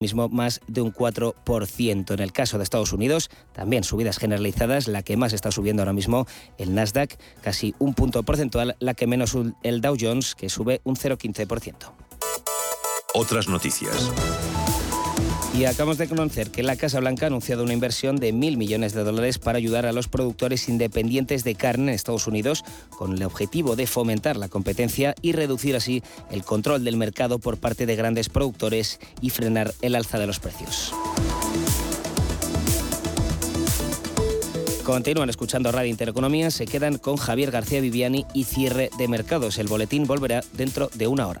mismo más de un 4%. En el caso de Estados Unidos, también subidas generalizadas, la que más está subiendo ahora mismo el Nasdaq, casi un punto porcentual, la que menos el Dow Jones, que sube un 0,15%. Otras noticias. Y acabamos de conocer que la Casa Blanca ha anunciado una inversión de mil millones de dólares para ayudar a los productores independientes de carne en Estados Unidos con el objetivo de fomentar la competencia y reducir así el control del mercado por parte de grandes productores y frenar el alza de los precios. Continúan escuchando Radio Intereconomía, se quedan con Javier García Viviani y cierre de mercados. El boletín volverá dentro de una hora.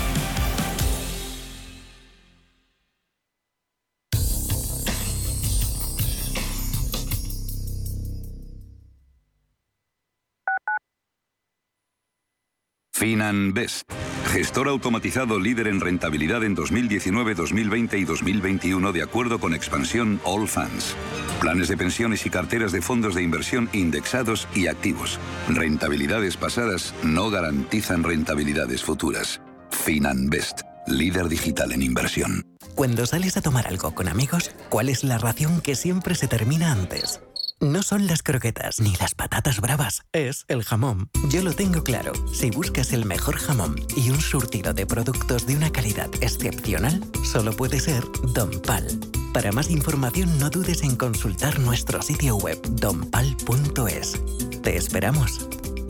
FinanBest, gestor automatizado líder en rentabilidad en 2019, 2020 y 2021 de acuerdo con expansión All Funds. Planes de pensiones y carteras de fondos de inversión indexados y activos. Rentabilidades pasadas no garantizan rentabilidades futuras. FinanBest, líder digital en inversión. Cuando sales a tomar algo con amigos, ¿cuál es la ración que siempre se termina antes? No son las croquetas ni las patatas bravas, es el jamón. Yo lo tengo claro. Si buscas el mejor jamón y un surtido de productos de una calidad excepcional, solo puede ser Don Pal. Para más información no dudes en consultar nuestro sitio web donpal.es. Te esperamos.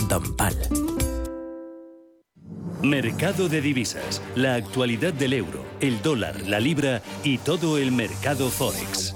Don Pal. Mercado de divisas, la actualidad del euro, el dólar, la libra y todo el mercado forex.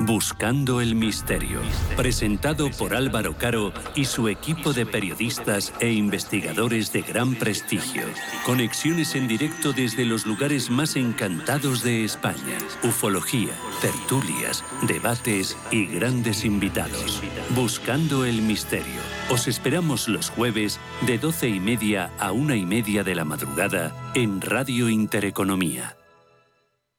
Buscando el misterio, presentado por Álvaro Caro y su equipo de periodistas e investigadores de gran prestigio. Conexiones en directo desde los lugares más encantados de España. Ufología, tertulias, debates y grandes invitados. Buscando el misterio. Os esperamos los jueves de 12 y media a una y media de la madrugada en Radio Intereconomía.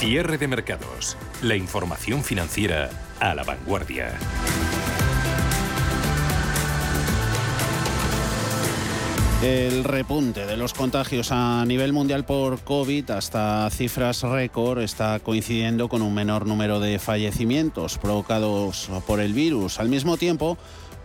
Cierre de mercados. La información financiera a la vanguardia. El repunte de los contagios a nivel mundial por COVID hasta cifras récord está coincidiendo con un menor número de fallecimientos provocados por el virus. Al mismo tiempo,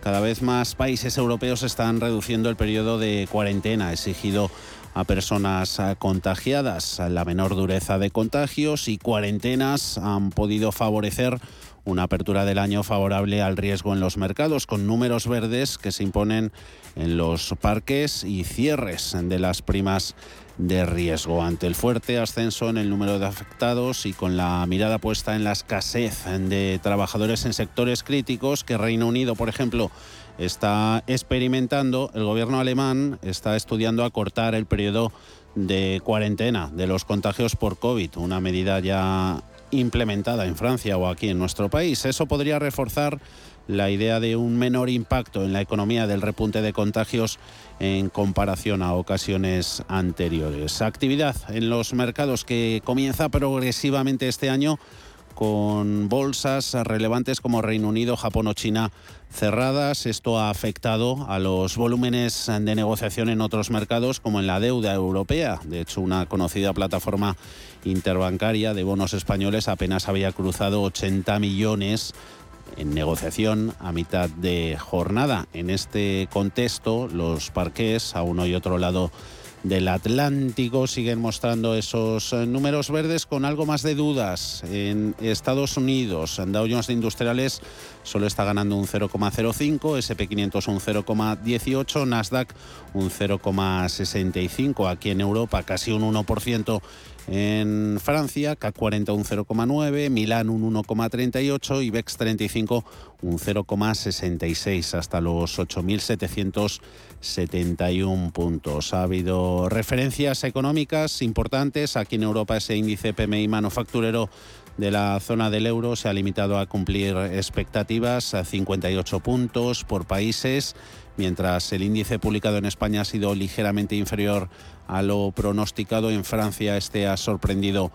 cada vez más países europeos están reduciendo el periodo de cuarentena exigido a personas eh, contagiadas. La menor dureza de contagios y cuarentenas han podido favorecer una apertura del año favorable al riesgo en los mercados, con números verdes que se imponen en los parques y cierres de las primas de riesgo. Ante el fuerte ascenso en el número de afectados y con la mirada puesta en la escasez de trabajadores en sectores críticos, que Reino Unido, por ejemplo, está experimentando, el gobierno alemán está estudiando acortar el periodo de cuarentena de los contagios por COVID, una medida ya implementada en Francia o aquí en nuestro país. Eso podría reforzar la idea de un menor impacto en la economía del repunte de contagios en comparación a ocasiones anteriores. Actividad en los mercados que comienza progresivamente este año con bolsas relevantes como Reino Unido, Japón o China cerradas. Esto ha afectado a los volúmenes de negociación en otros mercados como en la deuda europea. De hecho, una conocida plataforma interbancaria de bonos españoles apenas había cruzado 80 millones en negociación a mitad de jornada. En este contexto, los parques a uno y otro lado del Atlántico siguen mostrando esos eh, números verdes con algo más de dudas. En Estados Unidos, Dow Jones de Industriales solo está ganando un 0,05, SP500 un 0,18, Nasdaq un 0,65. Aquí en Europa casi un 1% en Francia, CAC 40 un 0,9, Milán un 1,38 y BEX 35 un 0,66 hasta los 8.771 puntos. Ha habido referencias económicas importantes. Aquí en Europa ese índice PMI manufacturero de la zona del euro se ha limitado a cumplir expectativas a 58 puntos por países, mientras el índice publicado en España ha sido ligeramente inferior a lo pronosticado en Francia. Este ha sorprendido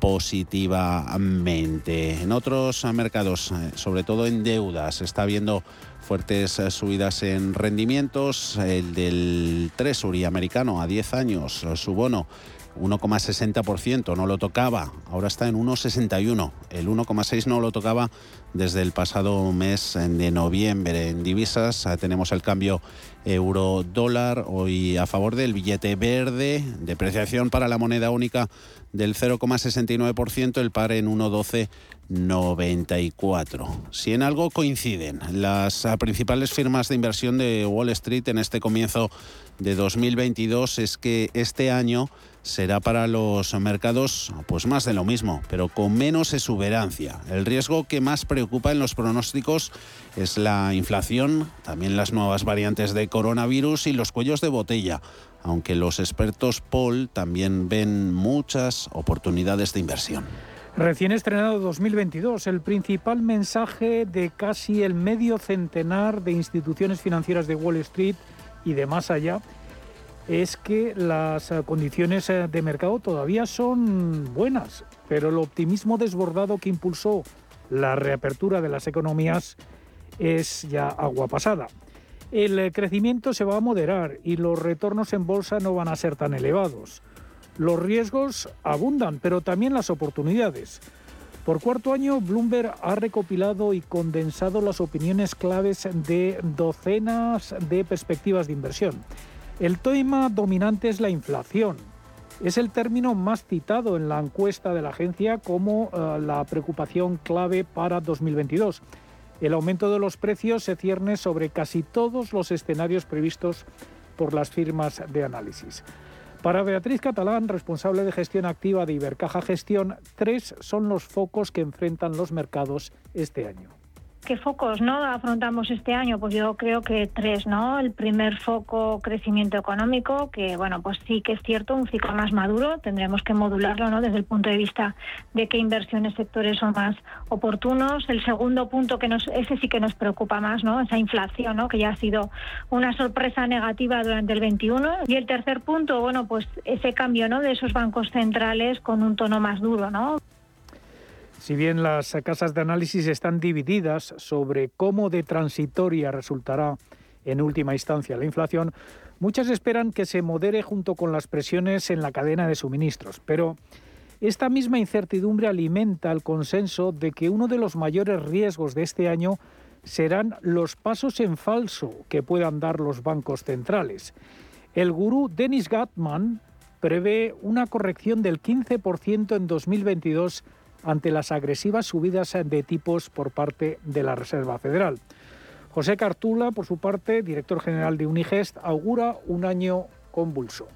positivamente. En otros mercados, eh, sobre todo en deudas, está habiendo fuertes eh, subidas en rendimientos. El del Treasury americano a 10 años, su bono 1,60%, no lo tocaba, ahora está en 1,61. El 1,6 no lo tocaba desde el pasado mes de noviembre. En divisas eh, tenemos el cambio euro-dólar hoy a favor del billete verde, depreciación para la moneda única del 0,69%, el par en 1,1294. Si en algo coinciden las eh, principales firmas de inversión de Wall Street en este comienzo de 2022 es que este año será para los mercados pues más de lo mismo, pero con menos exuberancia. El riesgo que más preocupa en los pronósticos es la inflación, también las nuevas variantes de coronavirus y los cuellos de botella, aunque los expertos Paul también ven muchas oportunidades de inversión. Recién estrenado 2022, el principal mensaje de casi el medio centenar de instituciones financieras de Wall Street y de más allá es que las eh, condiciones eh, de mercado todavía son buenas, pero el optimismo desbordado que impulsó la reapertura de las economías es ya agua pasada. El eh, crecimiento se va a moderar y los retornos en bolsa no van a ser tan elevados. Los riesgos abundan, pero también las oportunidades. Por cuarto año, Bloomberg ha recopilado y condensado las opiniones claves de docenas de perspectivas de inversión. El tema dominante es la inflación. Es el término más citado en la encuesta de la agencia como eh, la preocupación clave para 2022. El aumento de los precios se cierne sobre casi todos los escenarios previstos por las firmas de análisis. Para Beatriz Catalán, responsable de gestión activa de Ibercaja Gestión, tres son los focos que enfrentan los mercados este año. ¿Qué focos no afrontamos este año? Pues yo creo que tres, ¿no? El primer foco, crecimiento económico, que bueno, pues sí que es cierto, un ciclo más maduro, tendremos que modularlo, ¿no? Desde el punto de vista de qué inversiones sectores son más oportunos. El segundo punto que nos, ese sí que nos preocupa más, ¿no? Esa inflación, ¿no? Que ya ha sido una sorpresa negativa durante el 21. Y el tercer punto, bueno, pues ese cambio, ¿no? De esos bancos centrales con un tono más duro, ¿no? Si bien las casas de análisis están divididas sobre cómo de transitoria resultará en última instancia la inflación, muchas esperan que se modere junto con las presiones en la cadena de suministros. Pero esta misma incertidumbre alimenta el consenso de que uno de los mayores riesgos de este año serán los pasos en falso que puedan dar los bancos centrales. El gurú Dennis Gatman prevé una corrección del 15% en 2022 ante las agresivas subidas de tipos por parte de la Reserva Federal. José Cartula, por su parte, director general de Unigest, augura un año convulso.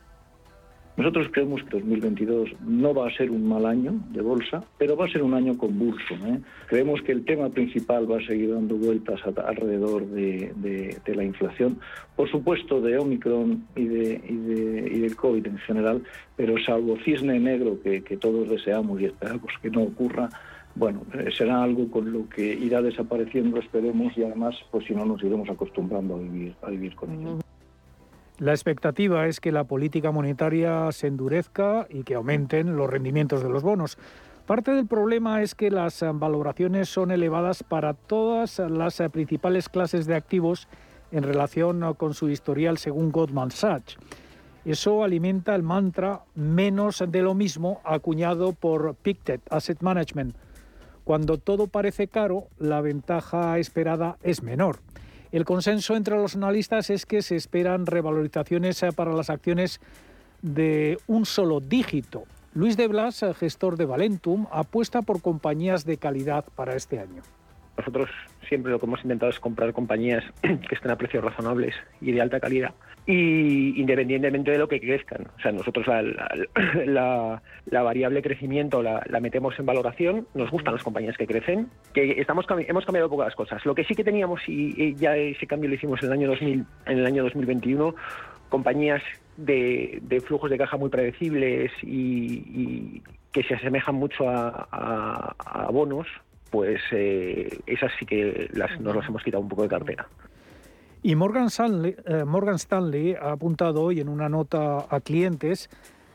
Nosotros creemos que 2022 no va a ser un mal año de bolsa, pero va a ser un año convulso. ¿eh? Creemos que el tema principal va a seguir dando vueltas alrededor de, la inflación, por supuesto de Omicron y, de, y, del COVID en general, pero salvo cisne negro que, todos deseamos y esperamos que no ocurra, bueno, eh, será algo con lo que irá desapareciendo, esperemos, y además, pues si no, nos iremos acostumbrando a vivir, a vivir con ello. La expectativa es que la política monetaria se endurezca y que aumenten los rendimientos de los bonos. Parte del problema es que las valoraciones son elevadas para todas las principales clases de activos en relación con su historial según Goldman Sachs. Eso alimenta el mantra menos de lo mismo acuñado por Pictet Asset Management. Cuando todo parece caro, la ventaja esperada es menor. El consenso entre los analistas es que se esperan revalorizaciones eh, para las acciones de un solo dígito. Luis de Blas, gestor de Valentum, apuesta por compañías de calidad para este año. Nosotros siempre lo que hemos intentado es comprar compañías que estén a precios razonables y de alta calidad y independientemente de lo que crezcan. O sea, nosotros la, variable crecimiento la, metemos en valoración, nos gustan las compañías que crecen, que estamos hemos cambiado pocas cosas. Lo que sí que teníamos y, ya ese cambio lo hicimos en el año 2000, en el año 2021, compañías de, flujos de caja muy predecibles y, que se asemejan mucho a, bonos, pues eh, esas sí que las, nos las hemos quitado un poco de cartera. Y Morgan Stanley, eh, Morgan Stanley ha apuntado hoy en una nota a clientes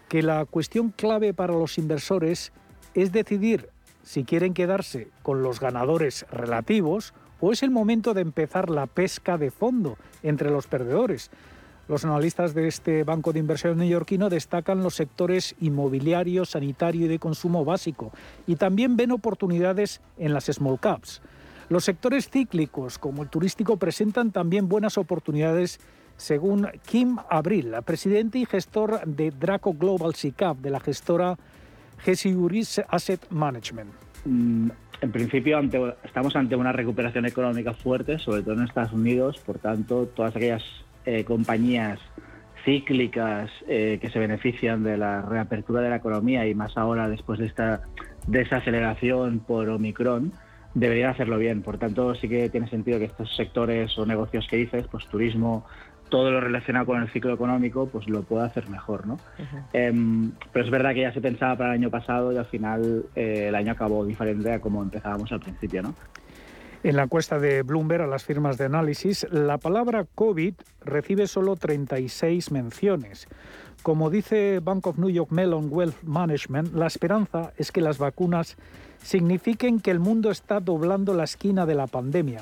que la cuestión clave para los inversores es decidir si quieren quedarse con los ganadores relativos o es el momento de empezar la pesca de fondo entre los perdedores. Los analistas de este banco de inversión neoyorquino destacan los sectores inmobiliario, sanitario y de consumo básico y también ven oportunidades en las small caps. Los sectores cíclicos, como el turístico, presentan también buenas oportunidades, según Kim Abril, presidente y gestor de Draco Global SICAP, de la gestora Gesiuris Asset Management. Mm, en principio estamos ante una recuperación económica fuerte, sobre todo en Estados Unidos, por tanto, todas aquellas eh, compañías cíclicas eh, que se benefician de la reapertura de la economía y más ahora después de esta desaceleración por Omicron, deberían hacerlo bien. Por tanto, sí que tiene sentido que estos sectores o negocios que dices, pues turismo, todo lo relacionado con el ciclo económico, pues lo pueda hacer mejor, ¿no? Em, pero es verdad que ya se pensaba para el año pasado y al final eh, el año acabó diferente a como empezábamos al principio, ¿no? En la encuesta de Bloomberg a las firmas de análisis, la palabra COVID recibe solo 36 menciones. Como dice Bank of New York Mellon Wealth Management, la esperanza es que las vacunas signifiquen que el mundo está doblando la esquina de la pandemia.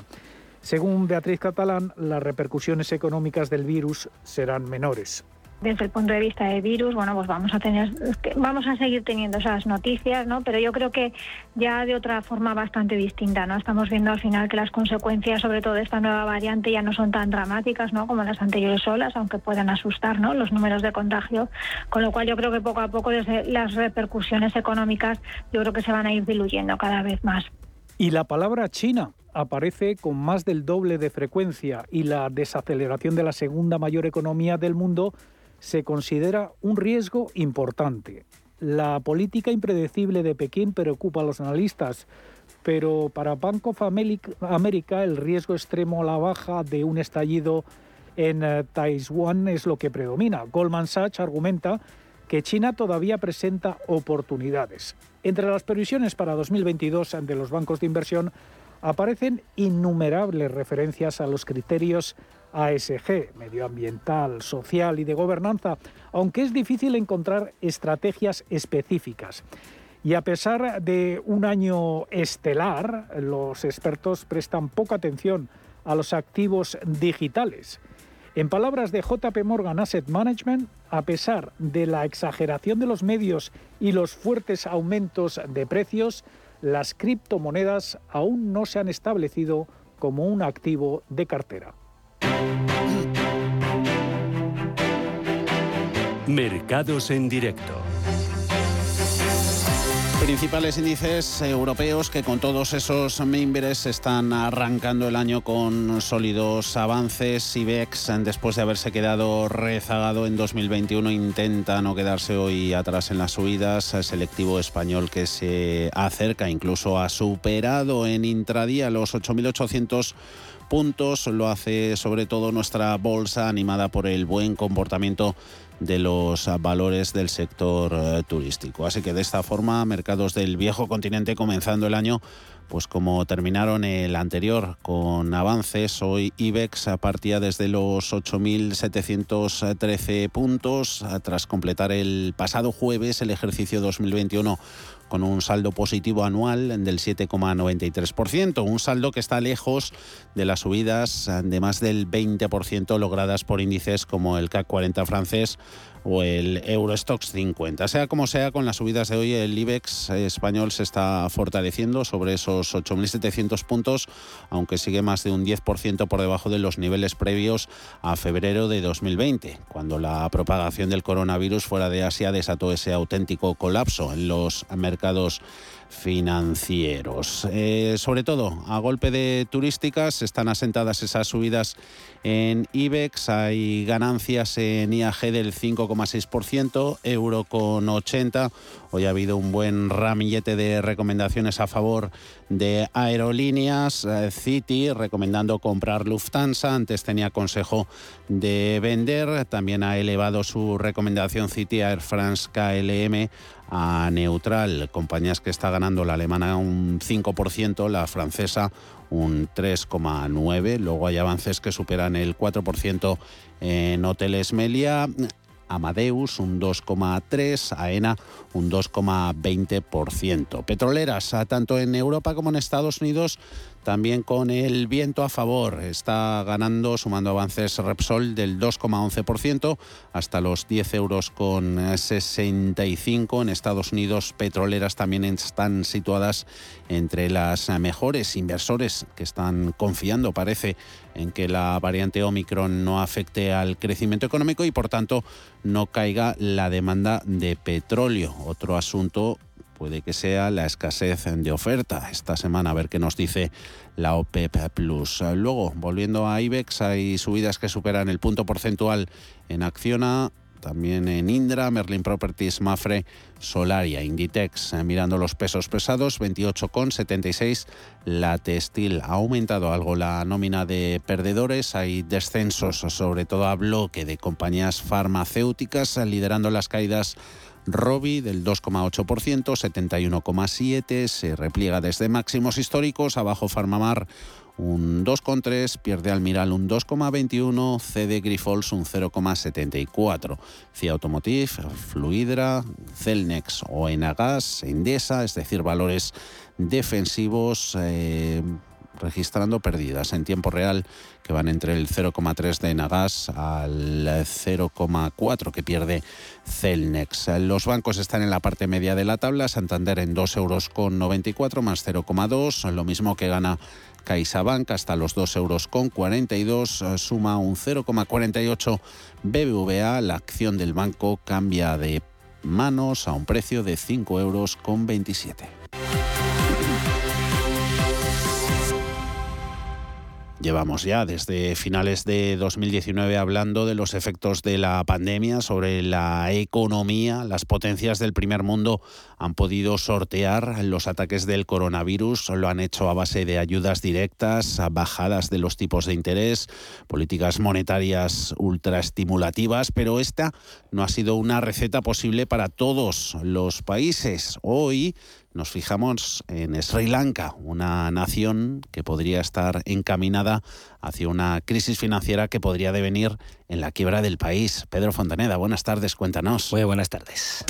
Según Beatriz Catalán, las repercusiones económicas del virus serán menores desde el punto de vista de virus, bueno, pues vamos a tener, vamos a seguir teniendo esas noticias, ¿no? Pero yo creo que ya de otra forma bastante distinta, ¿no? Estamos viendo al final que las consecuencias, sobre todo de esta nueva variante, ya no son tan dramáticas, ¿no? Como las anteriores olas, aunque puedan asustar, ¿no? Los números de contagio, con lo cual yo creo que poco a poco las repercusiones económicas, yo creo que se van a ir diluyendo cada vez más. Y la palabra China aparece con más del doble de frecuencia y la desaceleración de la segunda mayor economía del mundo se considera un riesgo importante. La política impredecible de Pekín preocupa a los analistas, pero para Bank of America el riesgo extremo a la baja de un estallido en eh, Taiwán es lo que predomina. Goldman Sachs argumenta que China todavía presenta oportunidades. Entre las previsiones para 2022 de los bancos de inversión aparecen innumerables referencias a los criterios ASG, medioambiental, social y de gobernanza, aunque es difícil encontrar estrategias específicas. Y a pesar de un año estelar, los expertos prestan poca atención a los activos digitales. En palabras de JP Morgan Asset Management, a pesar de la exageración de los medios y los fuertes aumentos de precios, las criptomonedas aún no se han establecido como un activo de cartera. Mercados en directo. Principales índices europeos que con todos esos mimbres están arrancando el año con sólidos avances. IBEX, después de haberse quedado rezagado en 2021, intenta no quedarse hoy atrás en las subidas. Selectivo español que se acerca, incluso ha superado en intradía los 8.800 puntos. Lo hace sobre todo nuestra bolsa animada por el buen comportamiento de los valores del sector eh, turístico. Así que de esta forma, mercados del viejo continente comenzando el año, pues como terminaron el anterior con avances, hoy IBEX partía desde los 8.713 puntos tras completar el pasado jueves el ejercicio 2021 con un saldo positivo anual del 7,93%, un saldo que está lejos de las subidas de más del 20% logradas por índices como el CAC 40 francés o el Eurostox 50. Sea como sea, con las subidas de hoy, el IBEX español se está fortaleciendo sobre esos 8.700 puntos, aunque sigue más de un 10% por debajo de los niveles previos a febrero de 2020, cuando la propagación del coronavirus fuera de Asia desató ese auténtico colapso en los mercados financieros. Eh, sobre todo, a golpe de turísticas, están asentadas esas subidas en IBEX, hay ganancias en IAG del 5,6%, euro con 80. Hoy ha habido un buen ramillete de recomendaciones a favor de aerolíneas. Eh, City recomendando comprar Lufthansa, antes tenía consejo de vender. También ha elevado su recomendación City Air France KLM a neutral. Compañías que está ganando la alemana un 5%, la francesa un 3,9%. Luego hay avances que superan el 4% en Hoteles Melia. Amadeus un 2,3%, AENA un 2,20%. Petroleras, tanto en Europa como en Estados Unidos, también con el viento a favor. Está ganando, sumando avances Repsol del 2,11% hasta los 10 euros con 65. En Estados Unidos, petroleras también están situadas entre las mejores inversores que están confiando, parece, en que la variante Omicron no afecte al crecimiento económico y, por tanto, no caiga la demanda de petróleo. Otro asunto puede que sea la escasez de oferta esta semana, a ver qué nos dice la OPEP Plus. Luego, volviendo a IBEX, hay subidas que superan el punto porcentual en Acciona, también en Indra, Merlin Properties, Mafre, Solaria, Inditex, eh, mirando los pesos pesados, 28,76. La textil ha aumentado algo la nómina de perdedores, hay descensos sobre todo a bloque de compañías farmacéuticas, liderando las caídas Robi del 2,8%, 71,7%, se repliega desde máximos históricos, abajo Farmamar un 2,3, pierde Almiral un 2,21, CD Grifols un 0,74, CIA Automotive, Fluidra, Celnex o Enagas, Endesa, es decir, valores defensivos. Eh, registrando pérdidas en tiempo real que van entre el 0,3 de Nagas al 0,4 que pierde Celnex. Los bancos están en la parte media de la tabla, Santander en 2 euros con 94 más 0,2, lo mismo que gana CaixaBank hasta los 2 euros con 42, suma un 0,48 BBVA, la acción del banco cambia de manos a un precio de 5 euros Llevamos ya desde finales de 2019 hablando de los efectos de la pandemia sobre la economía. Las potencias del primer mundo han podido sortear los ataques del coronavirus. Lo han hecho a base de ayudas directas, bajadas de los tipos de interés, políticas monetarias ultraestimulativas, pero esta no ha sido una receta posible para todos los países. Hoy nos fijamos en Sri Lanka, una nación que podría estar encaminada hacia una crisis financiera que podría devenir en la quiebra del país. Pedro Fontaneda, buenas tardes, cuéntanos. Muy buenas tardes.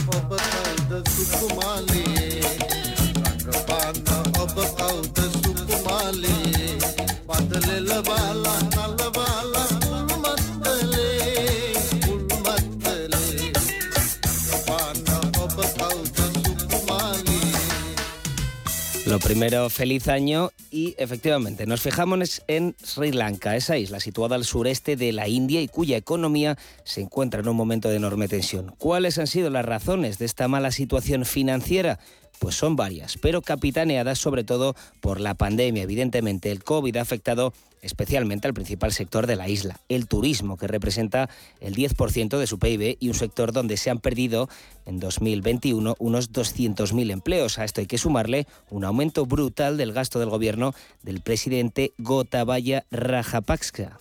Lo primero, feliz año y efectivamente nos fijamos en Sri Lanka, esa isla situada al sureste de la India y cuya economía se encuentra en un momento de enorme tensión. ¿Cuáles han sido las razones de esta mala situación financiera? Pues son varias, pero capitaneadas sobre todo por la pandemia. Evidentemente, el COVID ha afectado especialmente al principal sector de la isla, el turismo, que representa el 10% de su PIB y un sector donde se han perdido en 2021 unos 200.000 empleos. A esto hay que sumarle un aumento brutal del gasto del gobierno del presidente Gotabaya Rajapaksa.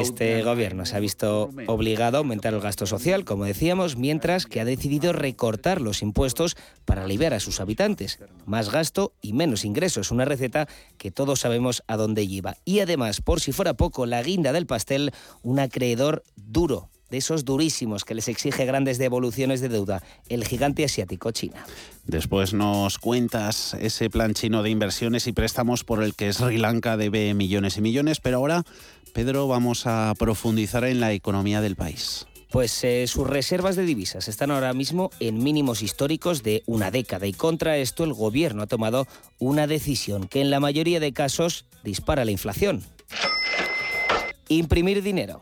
Este gobierno se ha visto obligado a aumentar el gasto social, como decíamos, mientras que ha decidido recortar los impuestos para aliviar a sus habitantes. Más gasto y menos ingresos, una receta que todos sabemos a dónde lleva. Y además, por si fuera poco, la guinda del pastel, un acreedor duro de esos durísimos que les exige grandes devoluciones de deuda, el gigante asiático China. Después nos cuentas ese plan chino de inversiones y préstamos por el que Sri Lanka debe millones y millones, pero ahora, Pedro, vamos a profundizar en la economía del país. Pues eh, sus reservas de divisas están ahora mismo en mínimos históricos de una década y contra esto el gobierno ha tomado una decisión que en la mayoría de casos dispara la inflación. Imprimir dinero.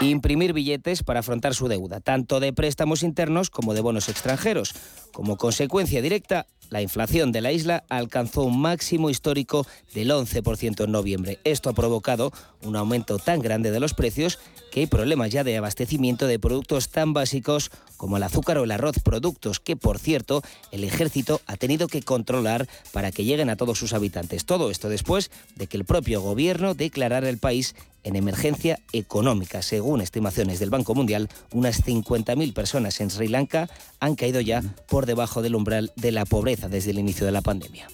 Imprimir billetes para afrontar su deuda, tanto de préstamos internos como de bonos extranjeros. Como consecuencia directa, la inflación de la isla alcanzó un máximo histórico del 11% en noviembre. Esto ha provocado un aumento tan grande de los precios que hay problemas ya de abastecimiento de productos tan básicos como el azúcar o el arroz, productos que, por cierto, el ejército ha tenido que controlar para que lleguen a todos sus habitantes. Todo esto después de que el propio gobierno declarara el país en emergencia económica. Según estimaciones del Banco Mundial, unas 50.000 personas en Sri Lanka han caído ya por debajo del umbral de la pobreza desde el inicio de la pandemia.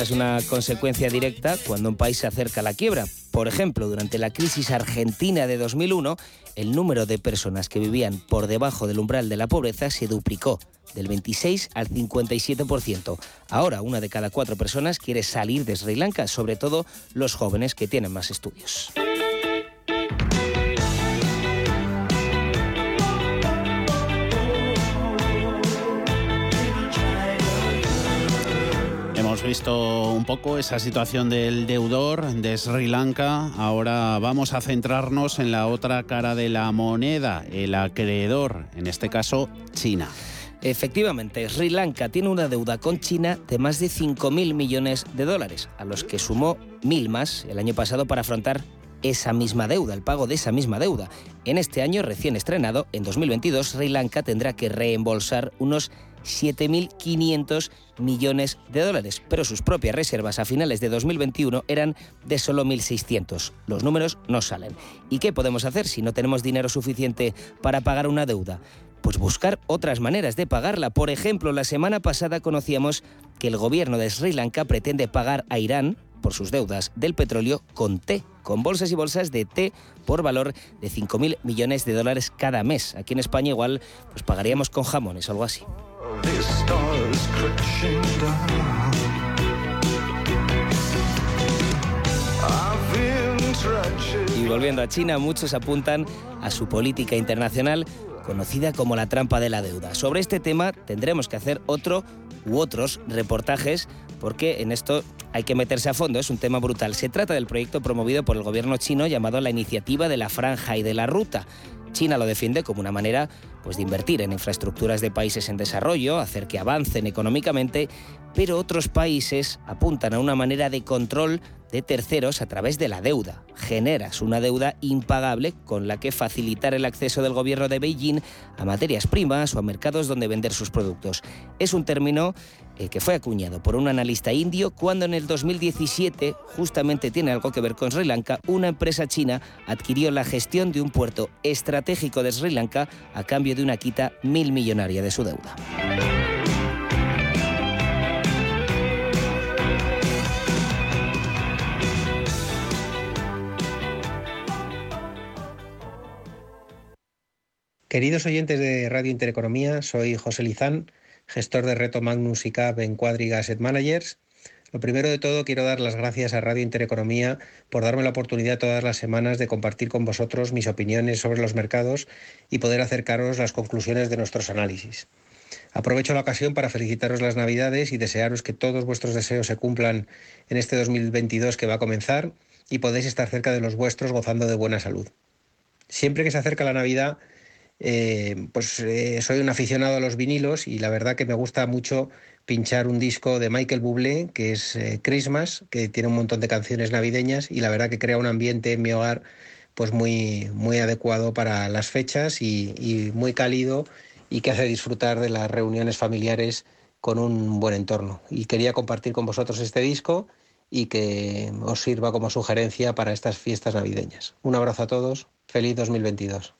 Es una consecuencia directa cuando un país se acerca a la quiebra. Por ejemplo, durante la crisis argentina de 2001, el número de personas que vivían por debajo del umbral de la pobreza se duplicó, del 26 al 57%. Ahora, una de cada cuatro personas quiere salir de Sri Lanka, sobre todo los jóvenes que tienen más estudios. Hemos visto un poco esa situación del deudor de Sri Lanka. Ahora vamos a centrarnos en la otra cara de la moneda, el acreedor, en este caso China. Efectivamente, Sri Lanka tiene una deuda con China de más de 5.000 millones de dólares, a los que sumó mil más el año pasado para afrontar esa misma deuda, el pago de esa misma deuda. En este año recién estrenado, en 2022, Sri Lanka tendrá que reembolsar unos 7.500 millones de dólares, pero sus propias reservas a finales de 2021 eran de solo 1.600. Los números no salen. ¿Y qué podemos hacer si no tenemos dinero suficiente para pagar una deuda? Pues buscar otras maneras de pagarla. Por ejemplo, la semana pasada conocíamos que el gobierno de Sri Lanka pretende pagar a Irán por sus deudas del petróleo con té, con bolsas y bolsas de té por valor de 5.000 millones de dólares cada mes. Aquí en España igual pues pagaríamos con jamones o algo así. Y volviendo a China, muchos apuntan a su política internacional conocida como la trampa de la deuda. Sobre este tema tendremos que hacer otro u otros reportajes porque en esto hay que meterse a fondo, es un tema brutal. Se trata del proyecto promovido por el gobierno chino llamado la Iniciativa de la Franja y de la Ruta. China lo defiende como una manera pues, de invertir en infraestructuras de países en desarrollo, hacer que avancen económicamente, pero otros países apuntan a una manera de control de terceros a través de la deuda. Generas una deuda impagable con la que facilitar el acceso del gobierno de Beijing a materias primas o a mercados donde vender sus productos. Es un término eh, que fue acuñado por un analista indio cuando en el 2017, justamente tiene algo que ver con Sri Lanka, una empresa china adquirió la gestión de un puerto estratégico de Sri Lanka a cambio de una quita mil millonaria de su deuda. Queridos oyentes de Radio Intereconomía, soy José Lizán, gestor de Reto Magnus y CAP en Quadriga Asset Managers. Lo primero de todo, quiero dar las gracias a Radio Intereconomía por darme la oportunidad todas las semanas de compartir con vosotros mis opiniones sobre los mercados y poder acercaros las conclusiones de nuestros análisis. Aprovecho la ocasión para felicitaros las Navidades y desearos que todos vuestros deseos se cumplan en este 2022 que va a comenzar y podéis estar cerca de los vuestros gozando de buena salud. Siempre que se acerca la Navidad, eh, pues eh, soy un aficionado a los vinilos y la verdad que me gusta mucho pinchar un disco de Michael Bublé que es eh, Christmas, que tiene un montón de canciones navideñas y la verdad que crea un ambiente en mi hogar pues muy, muy adecuado para las fechas y, y muy cálido y que hace disfrutar de las reuniones familiares con un buen entorno. Y quería compartir con vosotros este disco y que os sirva como sugerencia para estas fiestas navideñas. Un abrazo a todos, feliz 2022.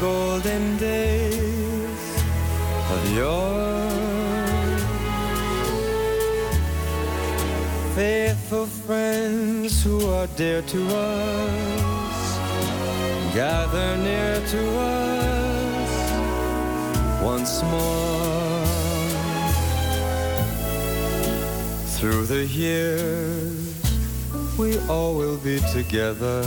Golden days of yore. Faithful friends who are dear to us, gather near to us once more. Through the years, we all will be together.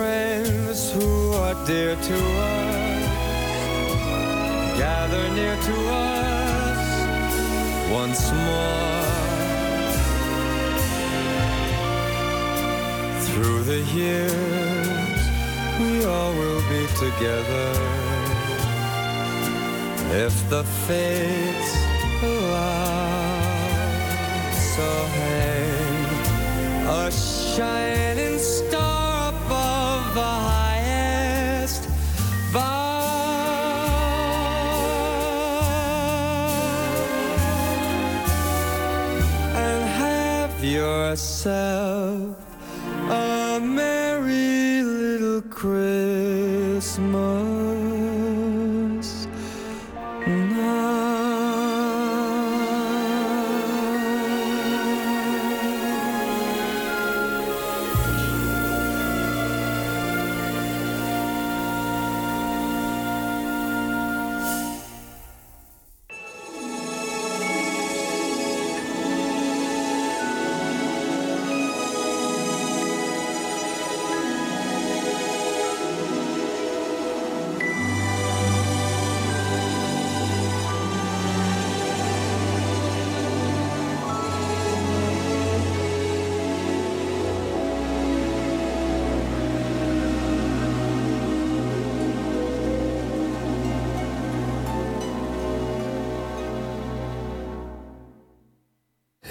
Friends who are dear to us gather near to us once more. Through the years, we all will be together. If the fates allow, so hang a shining star yourself a merry little Christmas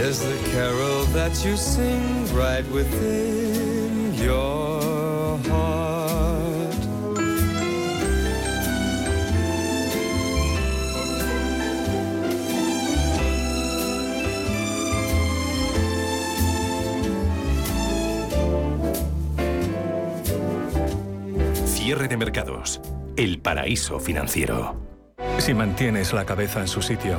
is the carol that you sing right within your heart. Cierre de mercados. El paraíso financiero. Si mantienes la cabeza en su sitio,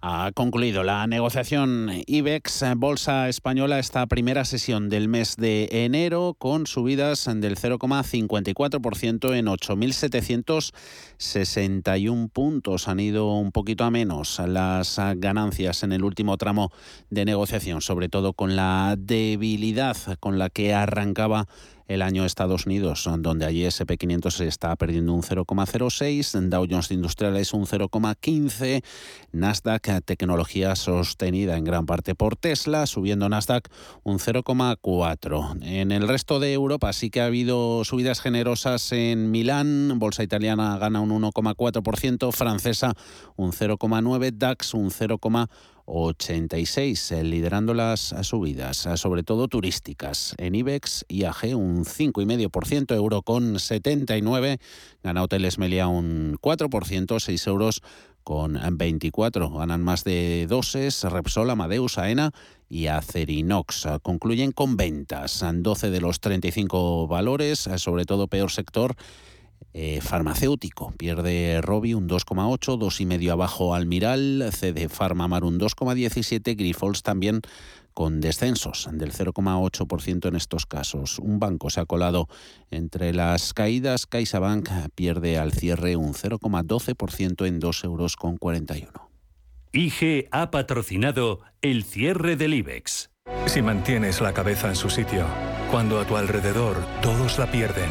Ha concluido la negociación IBEX Bolsa Española esta primera sesión del mes de enero con subidas del 0,54% en 8.761 puntos. Han ido un poquito a menos las ganancias en el último tramo de negociación, sobre todo con la debilidad con la que arrancaba el año Estados Unidos, donde allí SP500 se está perdiendo un 0,06, Dow Jones Industriales un 0,15, Nasdaq tecnología sostenida en gran parte por Tesla, subiendo Nasdaq un 0,4. En el resto de Europa sí que ha habido subidas generosas en Milán, bolsa italiana gana un 1,4%, francesa un 0,9, DAX un 0,8%. 86, eh, liderando las subidas, eh, sobre todo turísticas. En IBEX, IAG un 5,5%, euro con 79, gana Hoteles Melia un 4%, 6 euros con 24. Ganan más de doses, Repsol, Amadeus, AENA y Acerinox. Concluyen con ventas. 12 de los 35 valores, eh, sobre todo peor sector eh, farmacéutico. Pierde Robi un 2,8, 2,5 abajo Almiral, CD Farmamar un 2,17, Grifols también con descensos del 0,8% en estos casos. Un banco se ha colado entre las caídas. CaixaBank pierde al cierre un 0,12% en 2,41 euros. IG ha patrocinado el cierre del IBEX. Si mantienes la cabeza en su sitio, cuando a tu alrededor todos la pierden,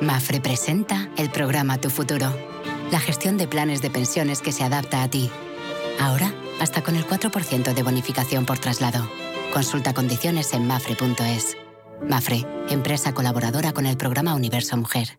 Mafre presenta el programa Tu Futuro, la gestión de planes de pensiones que se adapta a ti. Ahora, hasta con el 4% de bonificación por traslado. Consulta condiciones en mafre.es. Mafre, empresa colaboradora con el programa Universo Mujer.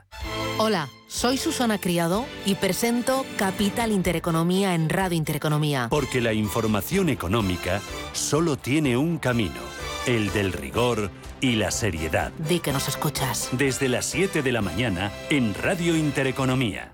Hola, soy Susana Criado y presento Capital Intereconomía en Radio Intereconomía. Porque la información económica solo tiene un camino, el del rigor y la seriedad. Di que nos escuchas. Desde las 7 de la mañana en Radio Intereconomía.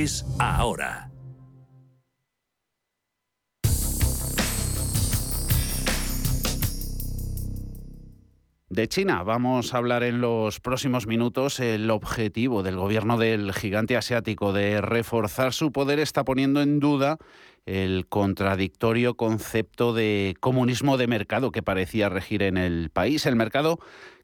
ahora. De China vamos a hablar en los próximos minutos. El objetivo del gobierno del gigante asiático de reforzar su poder está poniendo en duda el contradictorio concepto de comunismo de mercado que parecía regir en el país. El mercado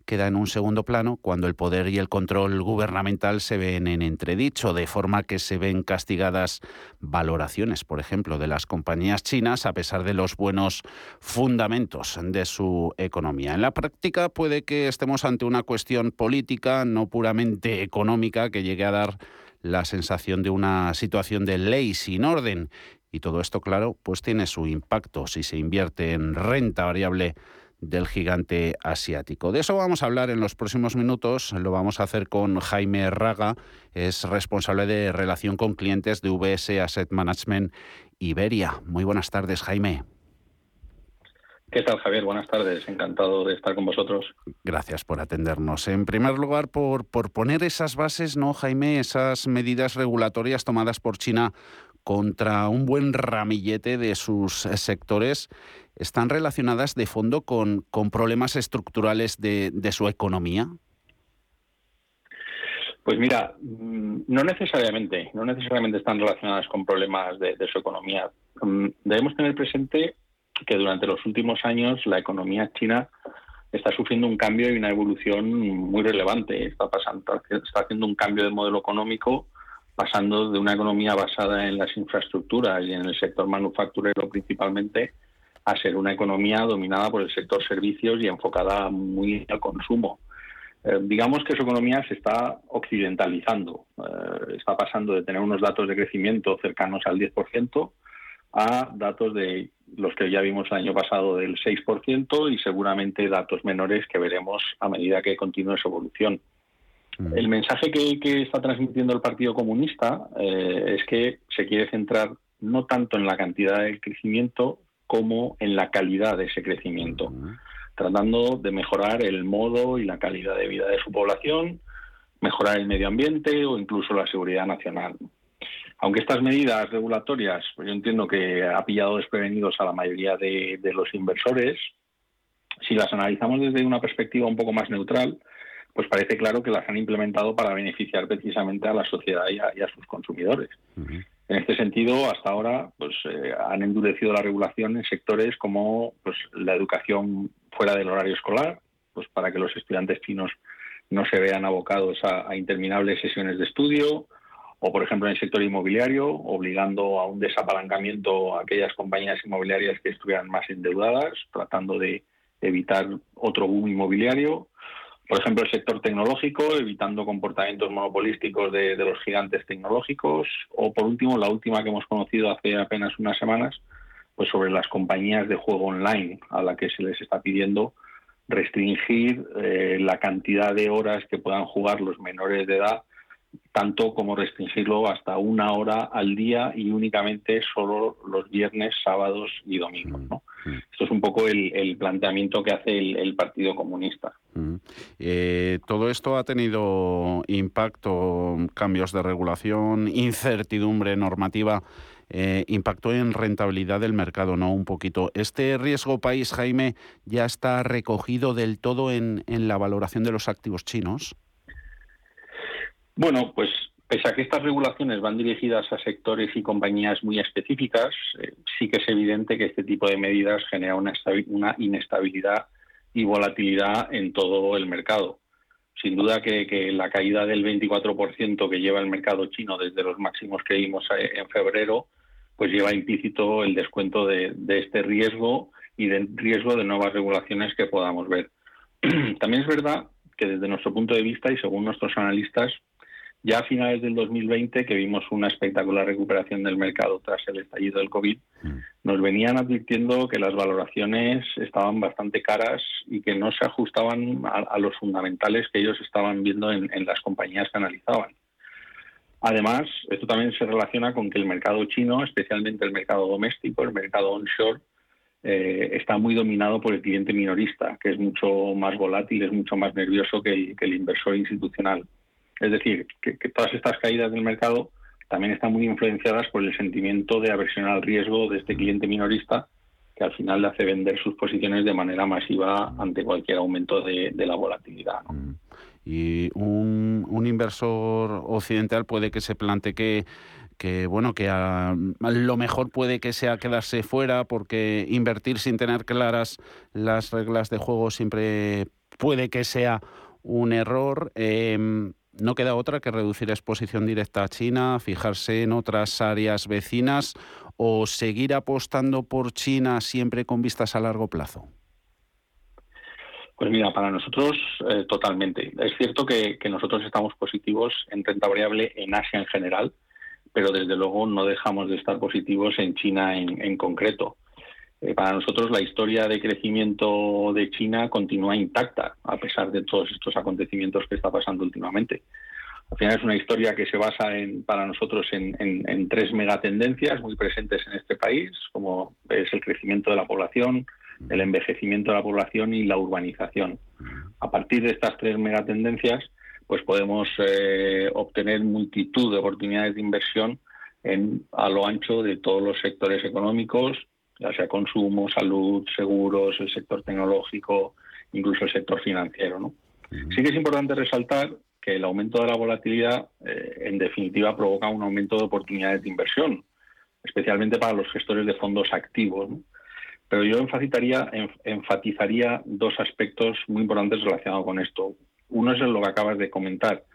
queda en un segundo plano cuando el poder y el control gubernamental se ven en entredicho, de forma que se ven castigadas valoraciones, por ejemplo, de las compañías chinas a pesar de los buenos fundamentos de su economía. En la práctica puede que estemos ante una cuestión política, no puramente económica, que llegue a dar la sensación de una situación de ley sin orden. Y todo esto, claro, pues tiene su impacto si se invierte en renta variable del gigante asiático. De eso vamos a hablar en los próximos minutos. Lo vamos a hacer con Jaime Raga, es responsable de relación con clientes de VS Asset Management Iberia. Muy buenas tardes, Jaime. ¿Qué tal, Javier? Buenas tardes. Encantado de estar con vosotros. Gracias por atendernos. En primer lugar, por, por poner esas bases, ¿no, Jaime? Esas medidas regulatorias tomadas por China contra un buen ramillete de sus sectores están relacionadas de fondo con, con problemas estructurales de, su economía? Pues mira, mm, no necesariamente, no necesariamente están relacionadas con problemas de, su economía. Mm, debemos tener presente que durante los últimos años la economía china está sufriendo un cambio y una evolución muy relevante. Está pasando, está haciendo un cambio de modelo económico, pasando de una economía basada en las infraestructuras y en el sector manufacturero principalmente a ser una economía dominada por el sector servicios y enfocada muy al consumo. Eh, digamos que su economía se está occidentalizando, eh, está pasando de tener unos datos de crecimiento cercanos al 10% a datos de los que ya vimos el año pasado del 6% y seguramente datos menores que veremos a medida que continúe su evolución. El mensaje que, está transmitiendo el Partido Comunista eh, es que se quiere centrar no tanto en la cantidad del crecimiento como en la calidad de ese crecimiento, tratando de mejorar el modo y la calidad de vida de su población, mejorar el medio ambiente o incluso la seguridad nacional. Aunque estas medidas regulatorias, pues yo entiendo que ha pillado desprevenidos a la mayoría de los inversores, si las analizamos desde una perspectiva un poco más neutral, pues parece claro que las han implementado para beneficiar precisamente a la sociedad y a, sus consumidores. En este sentido, hasta ahora, pues eh, han endurecido la regulación en sectores como pues, la educación fuera del horario escolar, pues para que los estudiantes chinos no se vean abocados a, interminables sesiones de estudio, o por ejemplo en el sector inmobiliario, obligando a un desapalancamiento a aquellas compañías inmobiliarias que estuvieran más endeudadas, tratando de evitar otro boom inmobiliario por ejemplo, el sector tecnológico, evitando comportamientos monopolísticos de, los gigantes tecnológicos, o por último, la última que hemos conocido hace apenas unas semanas, pues sobre las compañías de juego online, a la que se les está pidiendo restringir eh, la cantidad de horas que puedan jugar los menores de edad, tanto como restringirlo hasta una hora al día y únicamente solo los viernes, sábados y domingos. ¿no? Esto es un poco el, planteamiento que hace el, Partido Comunista. Eh, todo esto ha tenido impacto, cambios de regulación, incertidumbre normativa. Eh, impactó en rentabilidad del mercado, ¿no? Un poquito. ¿Este riesgo país, Jaime, ya está recogido del todo en la valoración de los activos chinos? Bueno, pues Pese a que estas regulaciones van dirigidas a sectores y compañías muy específicas, eh, sí que es evidente que este tipo de medidas genera una, inestabilidad y volatilidad en todo el mercado. Sin duda que, la caída del 24% que lleva el mercado chino desde los máximos que vimos eh, en febrero, pues lleva implícito el descuento de, de este riesgo y del riesgo de nuevas regulaciones que podamos ver. También es verdad que desde nuestro punto de vista y según nuestros analistas, ya a finales del 2020, que vimos una espectacular recuperación del mercado tras el estallido del COVID, mm. nos venían advirtiendo que las valoraciones estaban bastante caras y que no se ajustaban a, los fundamentales que ellos estaban viendo en, las compañías que analizaban. Además, esto también se relaciona con que el mercado chino, especialmente el mercado doméstico, el mercado onshore, eh, está muy dominado por el cliente minorista, que es mucho más volátil, es mucho más nervioso que el inversor institucional. Es decir, que, todas estas caídas del mercado también están muy influenciadas por el sentimiento de aversión al riesgo de este cliente minorista que al final le hace vender sus posiciones de manera masiva ante cualquier aumento de, la volatilidad. Mm. Y un, inversor occidental puede que se plantee que, que bueno que a, lo mejor puede que sea quedarse fuera porque invertir sin tener claras las reglas de juego siempre puede que sea un error. Em, no queda otra que reducir exposición directa a China, fijarse en otras áreas vecinas o seguir apostando por China siempre con vistas a largo plazo. Pues mira, para nosotros eh, totalmente. Es cierto que, nosotros estamos positivos en renta variable en Asia en general, pero desde luego no dejamos de estar positivos en China en concreto. Eh, para nosotros la historia de crecimiento de China continúa intacta, a pesar de todos estos acontecimientos que está pasando últimamente. Al final es una historia que se basa en, para nosotros en, tres megatendencias muy presentes en este país, como es el crecimiento de la población, el envejecimiento de la población y la urbanización. A partir de estas tres megatendencias, pues podemos eh, obtener multitud de oportunidades de inversión en, a lo ancho de todos los sectores económicos, ya sea consumo, salud, seguros, el sector tecnológico, incluso el sector financiero. ¿no? Sí que es importante resaltar que el aumento de la volatilidad, eh, en definitiva, provoca un aumento de oportunidades de inversión, especialmente para los gestores de fondos activos. Pero yo enfatizaría, enfatizaría dos aspectos muy importantes relacionados con esto. Uno es lo que acabas de comentar.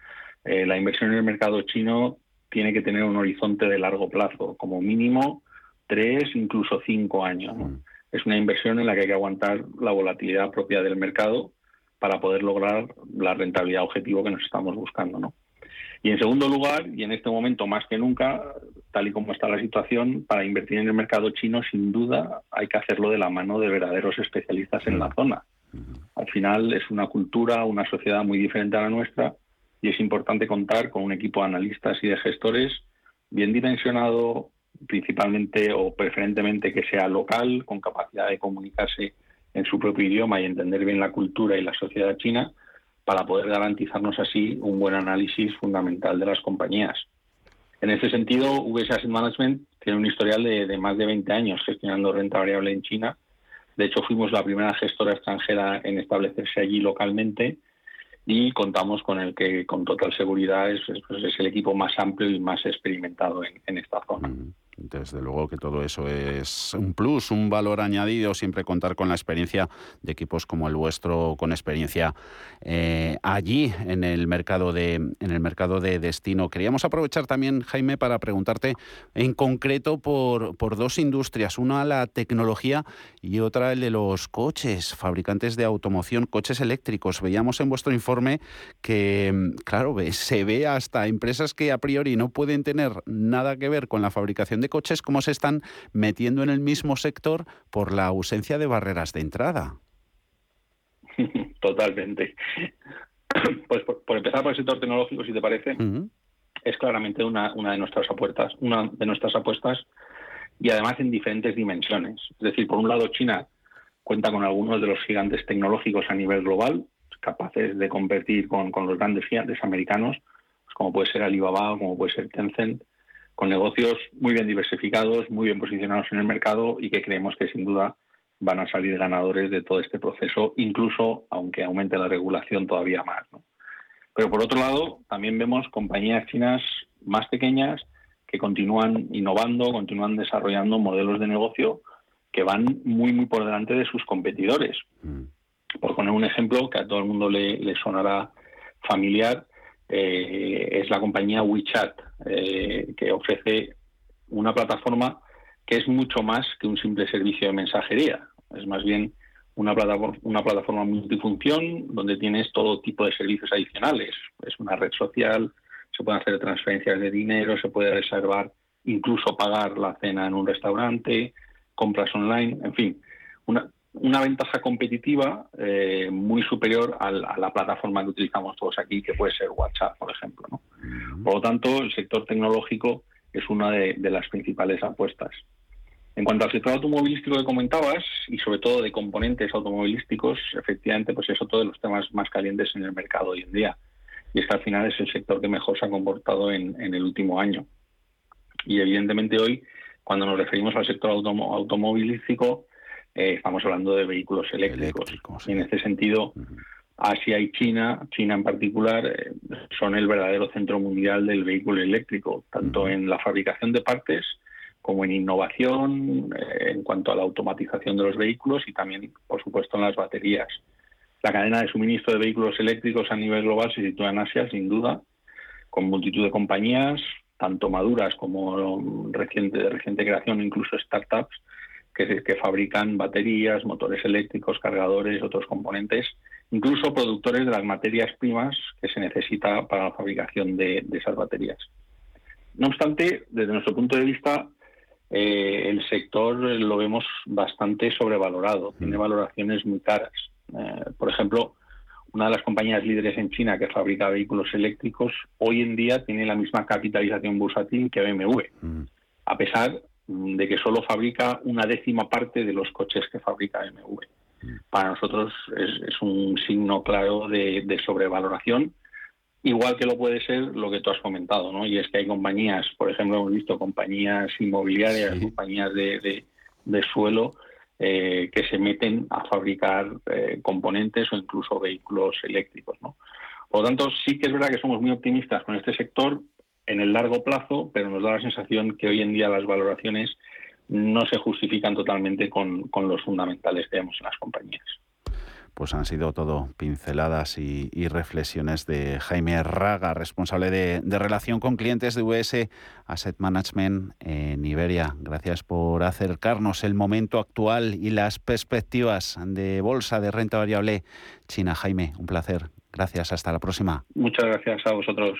Eh, la inversión en el mercado chino tiene que tener un horizonte de largo plazo, como mínimo tres, incluso cinco años. Mm. Es una inversión en la que hay que aguantar la volatilidad propia del mercado para poder lograr la rentabilidad objetivo que nos estamos buscando. ¿no? Y en segundo lugar, y en este momento más que nunca, tal y como está la situación, para invertir en el mercado chino, sin duda, hay que hacerlo de la mano de verdaderos especialistas en la zona. Al final es una cultura, una sociedad muy diferente a la nuestra y es importante contar con un equipo de analistas y de gestores bien dimensionado, principalmente o preferentemente que sea local, con capacidad de comunicarse en su propio idioma y entender bien la cultura y la sociedad china, para poder garantizarnos así un buen análisis fundamental de las compañías. En ese sentido, VS Asset Management tiene un historial de, más de 20 años gestionando renta variable en China. De hecho, fuimos la primera gestora extranjera en establecerse allí localmente y contamos con el que con total seguridad es, es, pues, el equipo más amplio y más experimentado en, en esta zona. Mm. Desde luego que todo eso es un plus, un valor añadido, siempre contar con la experiencia de equipos como el vuestro, con experiencia eh, allí en el mercado de en el mercado de destino. Queríamos aprovechar también, Jaime, para preguntarte en concreto por, por dos industrias, una la tecnología y otra el de los coches, fabricantes de automoción, coches eléctricos. Veíamos en vuestro informe que, claro, se ve hasta empresas que a priori no pueden tener nada que ver con la fabricación de coches, cómo se están metiendo en el mismo sector por la ausencia de barreras de entrada. Totalmente. Pues por, empezar por el sector tecnológico, si te parece, es claramente una, una de nuestras apuestas, una de nuestras apuestas y además en diferentes dimensiones. Es decir, por un lado, China cuenta con algunos de los gigantes tecnológicos a nivel global, capaces de competir con, con los grandes gigantes americanos, pues como puede ser Alibaba, como puede ser Tencent, con negocios muy bien diversificados, muy bien posicionados en el mercado y que creemos que sin duda van a salir ganadores de todo este proceso, incluso aunque aumente la regulación todavía más. Pero por otro lado, también vemos compañías chinas más pequeñas que continúan innovando, continúan desarrollando modelos de negocio que van muy, muy por delante de sus competidores. Mm. Por poner un ejemplo que a todo el mundo le, le sonará familiar, eh, es la compañía WeChat, eh, que ofrece una plataforma que es mucho más que un simple servicio de mensajería. Es más bien una plataforma, una plataforma multifunción donde tienes todo tipo de servicios adicionales. Es una red social, se pueden hacer transferencias de dinero, se puede reservar, incluso pagar la cena en un restaurante, compras online, en fin, una, una ventaja competitiva eh, muy superior a la plataforma que utilizamos todos aquí, que puede ser WhatsApp, por ejemplo. Por lo tanto, el sector tecnológico es una de, las principales apuestas. En cuanto al sector automovilístico que comentabas, y sobre todo de componentes automovilísticos, efectivamente, pues es otro de los temas más calientes en el mercado hoy en día. Y es que al final es el sector que mejor se ha comportado en, el último año. Y evidentemente hoy, cuando nos referimos al sector automovilístico, eh, estamos hablando de vehículos eléctricos. Y en este sentido, Asia y China, China en particular, eh, son el verdadero centro mundial del vehículo eléctrico, tanto en la fabricación de partes como en innovación, eh, en cuanto a la automatización de los vehículos y también, por supuesto, en las baterías. La cadena de suministro de vehículos eléctricos a nivel global se sitúa en Asia, sin duda, con multitud de compañías, tanto maduras como reciente, de reciente creación, incluso startups, que, que fabrican baterías, motores eléctricos, cargadores, otros componentes, incluso productores de las materias primas que se necesita para la fabricación de, esas baterías. No obstante, desde nuestro punto de vista, eh, el sector lo vemos bastante sobrevalorado, tiene valoraciones muy caras. Eh, por ejemplo, una de las compañías líderes en China que fabrica vehículos eléctricos hoy en día tiene la misma capitalización bursátil que BMW, a pesar de que solo fabrica una décima parte de los coches que fabrica BMW. Para nosotros es, un signo claro de, sobrevaloración, igual que lo puede ser lo que tú has comentado, ¿no? Y es que hay compañías, por ejemplo, hemos visto compañías inmobiliarias, compañías de, suelo, eh, que se meten a fabricar eh, componentes o incluso vehículos eléctricos, ¿no? Por lo tanto, sí que es verdad que somos muy optimistas con este sector, en el largo plazo, pero nos da la sensación que hoy en día las valoraciones no se justifican totalmente con, los fundamentales que vemos en las compañías. Pues han sido todo pinceladas y, reflexiones de Jaime Raga, responsable de, relación con clientes de US Asset Management en Iberia. Gracias por acercarnos el momento actual y las perspectivas de bolsa de renta variable China. Jaime, un placer. Gracias, hasta la próxima. Muchas gracias a vosotros.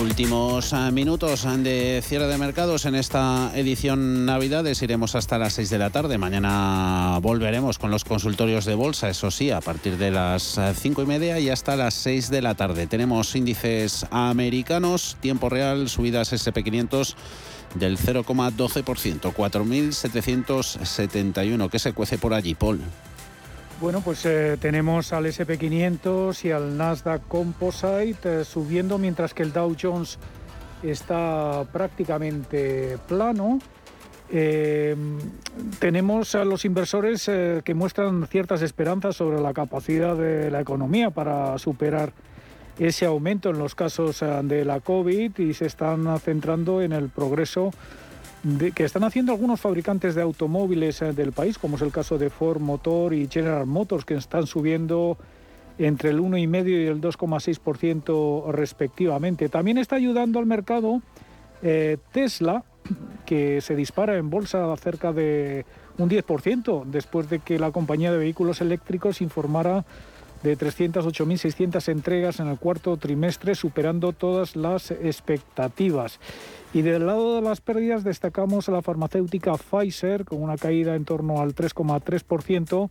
Últimos eh, minutos de cierre de mercados en esta edición Navidades. Iremos hasta las 6 de la tarde. Mañana volveremos con los consultorios de bolsa, eso sí, a partir de las 5 y media y hasta las 6 de la tarde. Tenemos índices americanos, tiempo real, subidas SP500 del 0,12%, 4.771. ¿Qué se cuece por allí, Paul? Bueno, pues eh, tenemos al SP500 y al Nasdaq Composite eh, subiendo mientras que el Dow Jones está prácticamente plano. Eh, tenemos a los inversores que muestran ciertas esperanzas sobre la capacidad de la economía para superar ese aumento en los casos de la COVID y se están centrando en el progreso que están haciendo algunos fabricantes de automóviles eh, del país, como es el caso de Ford Motor y General Motors, que están subiendo entre el 1,5 y el 2,6% respectivamente. También está ayudando al mercado eh, Tesla, que se dispara en bolsa cerca de un 10%, después de que la compañía de vehículos eléctricos informara de 308.600 entregas en el cuarto trimestre, superando todas las expectativas. Y del lado de las pérdidas destacamos a la farmacéutica Pfizer con una caída en torno al 3,3%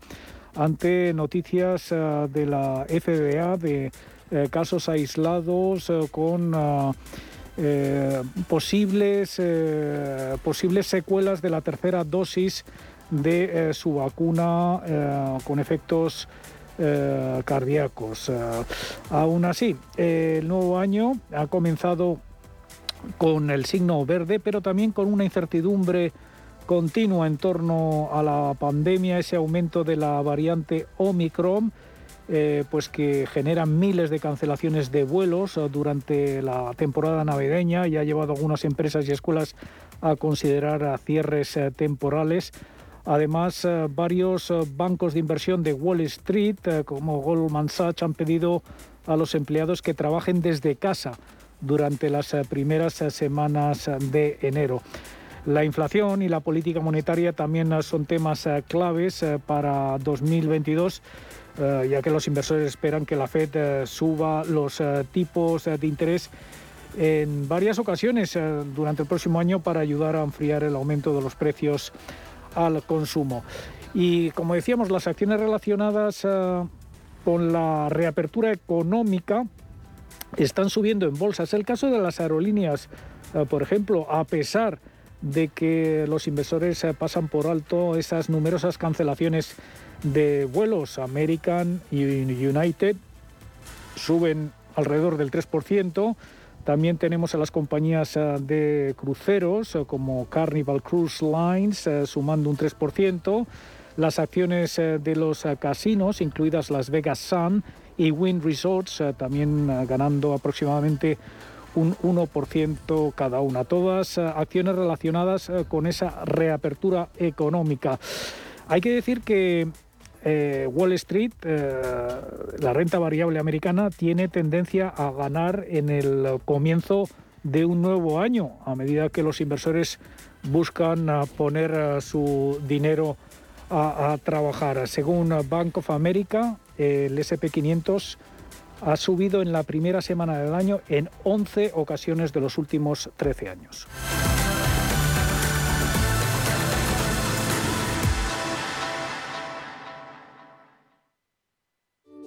ante noticias eh, de la FDA de eh, casos aislados eh, con posibles, posibles secuelas de la tercera dosis de su vacuna con efectos cardíacos. aún así, el nuevo año ha comenzado con el signo verde, pero también con una incertidumbre continua en torno a la pandemia, ese aumento de la variante Omicron, eh, pues que genera miles de cancelaciones de vuelos eh, durante la temporada navideña y ha llevado a algunas empresas y escuelas a considerar cierres eh, temporales. Además, varios bancos de inversión de Wall Street, como Goldman Sachs, han pedido a los empleados que trabajen desde casa durante las eh, primeras eh, semanas de enero. La inflación y la política monetaria también eh, son temas claves para 2022 ya que los inversores esperan que la Fed suba los tipos de interés en varias ocasiones durante el próximo año para ayudar a enfriar el aumento de los precios al consumo. Y como decíamos, las acciones relacionadas con la reapertura económica están subiendo en bolsa. Es el caso de las aerolíneas, eh, por ejemplo, a pesar de que los inversores eh, pasan por alto esas numerosas cancelaciones de vuelos. American y United suben alrededor del 3%. También tenemos a las compañías eh, de cruceros como Carnival Cruise Lines sumando un 3%. Las acciones de los casinos, incluidas Las Vegas Sun y Wind Resorts eh, también eh, ganando aproximadamente un 1% cada una. Todas eh, acciones relacionadas con esa reapertura económica. Hay que decir que Wall Street, la renta variable americana, tiene tendencia a ganar en el comienzo de un nuevo año, a medida que los inversores buscan poner su dinero a trabajar. Según Bank of America, el SP500 ha subido en la primera semana del año en 11 ocasiones de los últimos 13 años.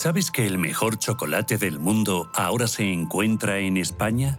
¿Sabes que el mejor chocolate del mundo ahora se encuentra en España?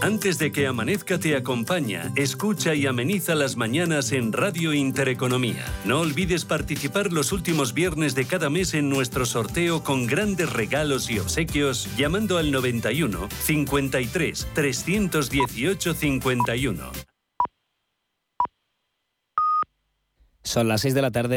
Antes de que amanezca te acompaña, escucha y ameniza las mañanas en Radio Intereconomía. No olvides participar los últimos viernes de cada mes en nuestro sorteo con grandes regalos y obsequios llamando al 91 53 318 51. Son las 6 de la tarde.